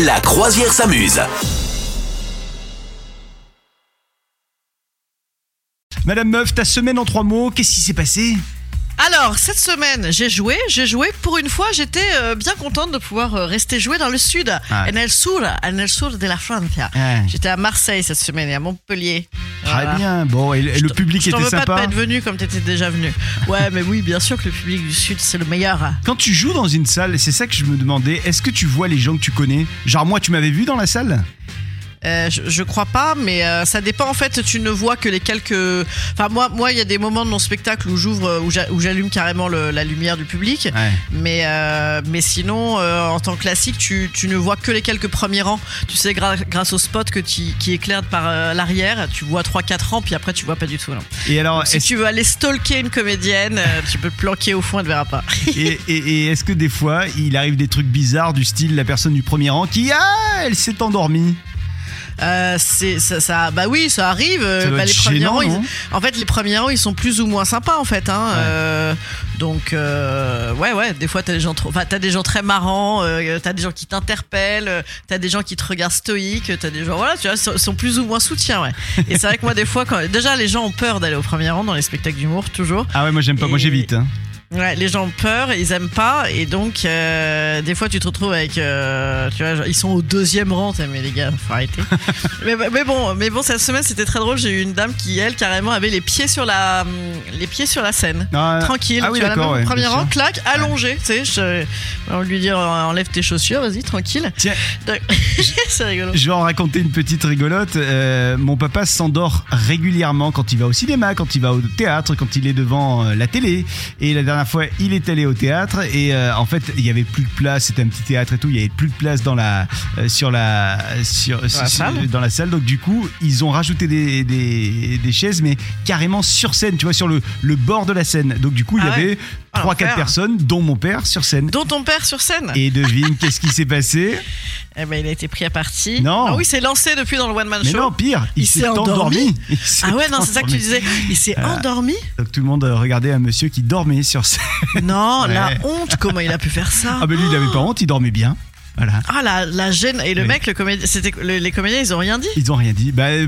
La croisière s'amuse. Madame Meuf, ta semaine en trois mots, qu'est-ce qui s'est passé? Alors, cette semaine, j'ai joué, j'ai joué. Pour une fois, j'étais euh, bien contente de pouvoir euh, rester jouer dans le sud, Ah. en el sur, en el sur de la Francia. Ah. J'étais à Marseille cette semaine et à Montpellier. Très Voilà. bien, bon, et, le public je t'en était veux pas de sympa pas être venu comme t'étais déjà venu. Ouais, mais oui, bien sûr que le public du sud, c'est le meilleur. Quand tu joues dans une salle, c'est ça que je me demandais, est-ce que tu vois les gens que tu connais? Genre moi, tu m'avais vu dans la salle? Euh, je, je crois pas, mais euh, ça dépend. En fait, tu ne vois que les quelques. Enfin, moi, moi, il y a des moments de mon spectacle où j'ouvre, où j'a- où j'allume carrément le- la lumière du public. Ouais. Mais, euh, mais sinon, en tant que classique, tu, tu ne vois que les quelques premiers rangs. Tu sais, gra- grâce au spot que tu, qui éclaire par l'arrière, tu vois 3-4 rangs, puis après, tu vois pas du tout. Non. Et alors, Si tu veux aller stalker une comédienne, tu peux te planquer au fond, elle ne verra pas. et, et- et est-ce que des fois, il arrive des trucs bizarres du style la personne du premier rang qui, ah, elle s'est endormie? Euh, c'est ça, ça- bah oui, ça arrive. euh, Ça bah, les premiers gênant, rangs, ils- en fait, les premiers rangs, ils sont plus ou moins sympas, en fait. Hein, Ouais. euh, donc, euh, ouais, ouais. Des fois, t'as des gens, trop- enfin, t'as des gens très marrants. Euh, t'as des gens qui t'interpellent. T'as des gens qui te regardent stoïques. T'as des gens, voilà, tu vois, sont, sont plus ou moins soutiens, ouais. Et c'est vrai que moi, des fois, quand déjà, les gens ont peur d'aller au premier rang dans les spectacles d'humour, toujours. Ah ouais, moi j'aime pas, moi j'évite. Hein. Ouais, les gens ont peur, ils aiment pas, et donc euh, des fois tu te retrouves avec, euh, tu vois, genre, ils sont au deuxième rang, mais les gars, faut arrêter. mais, mais bon, mais bon, cette semaine c'était très drôle. J'ai eu une dame qui elle carrément avait les pieds sur la, hum, les pieds sur la scène. Ah, Tranquille, ah oui, tu vois, la même ouais, premier rang, sûr. clac, allongé, tu sais, je, on lui dire euh, enlève tes chaussures, vas-y, tranquille. Tiens, c'est rigolo. Je vais en raconter une petite rigolote. Euh, mon papa s'endort régulièrement quand il va au cinéma, quand il va au théâtre, quand il est devant la télé. Et la dernière fois, il est allé au théâtre et euh, en fait, il y avait plus de place. C'était un petit théâtre et tout. Il y avait plus de place dans la euh, sur la sur, la sur- salle dans la salle. Donc du coup, ils ont rajouté des, des, des chaises, mais carrément sur scène. Tu vois, sur le, le bord de la scène. Donc du coup, il y Ah ouais. avait Ah, trois quatre l'enfer. personnes, dont mon père, sur scène. Dont ton père sur scène Et devine, qu'est-ce qui s'est passé? Eh ben, il a été pris à partie. Non. Ah oui, c'est lancé depuis dans le One Man Mais Show. non, pire, il, s'est endormi. Il s'est ah ouais, non, c'est ça que tu endormi. disais. Il s'est Voilà. endormi Donc tout le monde euh, regardait un monsieur qui dormait sur scène. Non, la honte, comment il a pu faire ça Ah mais lui il avait pas honte, il dormait bien. Voilà. Ah la, la gêne et le Oui. mec le comédien c'était le- les comédiens ils ont rien dit? Ils ont rien dit. Bah, euh,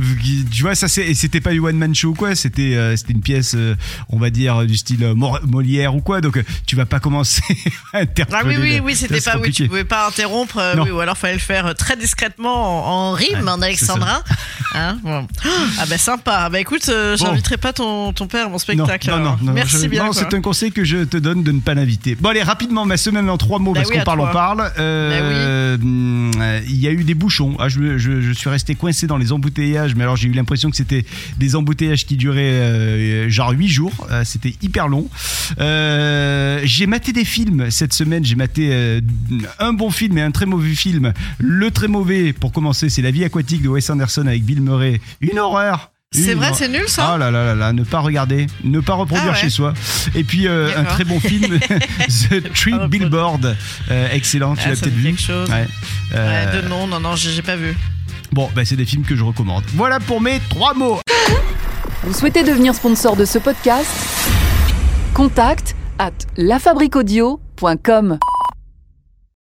tu vois, ça c'est, c'était pas du one man show ou quoi. C'était, euh, c'était une pièce, euh, on va dire du style euh, Molière ou quoi. Donc euh, tu vas pas commencer à interpeller. Ah oui oui oui c'était pas oui tu pouvais pas interrompre euh, oui, ou alors fallait le faire très discrètement en, en rime Ouais, en alexandrin hein, bon. ah bah sympa bah écoute euh, Bon. j'inviterai pas ton, ton père à mon spectacle non, non, non, merci je- bien non, c'est un conseil que je te donne de ne pas l'inviter. Bon, allez, rapidement, ma semaine en trois mots, Bah parce oui, qu'on parle, on parle. Euh, hum, euh, Il y a eu des bouchons. Ah, je, je- je suis resté coincé dans les embouteillages, mais alors j'ai eu l'impression que c'était des embouteillages qui duraient euh, genre 8 jours. Euh, c'était hyper long. J'ai maté des films cette semaine. J'ai maté un bon film et un très mauvais film. Le très mauvais, pour commencer, c'est La vie aquatique de Wes Anderson avec Bill Murray. Une horreur. c'est Une vrai horreur. c'est nul ça Oh là là là là, ne pas regarder, ne pas reproduire Ah ouais. chez soi. Et puis euh, un très bon film, The Tree. Billboard, Euh, excellent, tu Ah, l'as peut-être vu. quelque chose. Ouais. Euh, Ouais, de non non non j'ai j'ai pas vu Bon, bah, c'est des films que je recommande. Voilà pour mes trois mots. Vous souhaitez devenir sponsor de ce podcast? Contact à lafabriquaudio.com.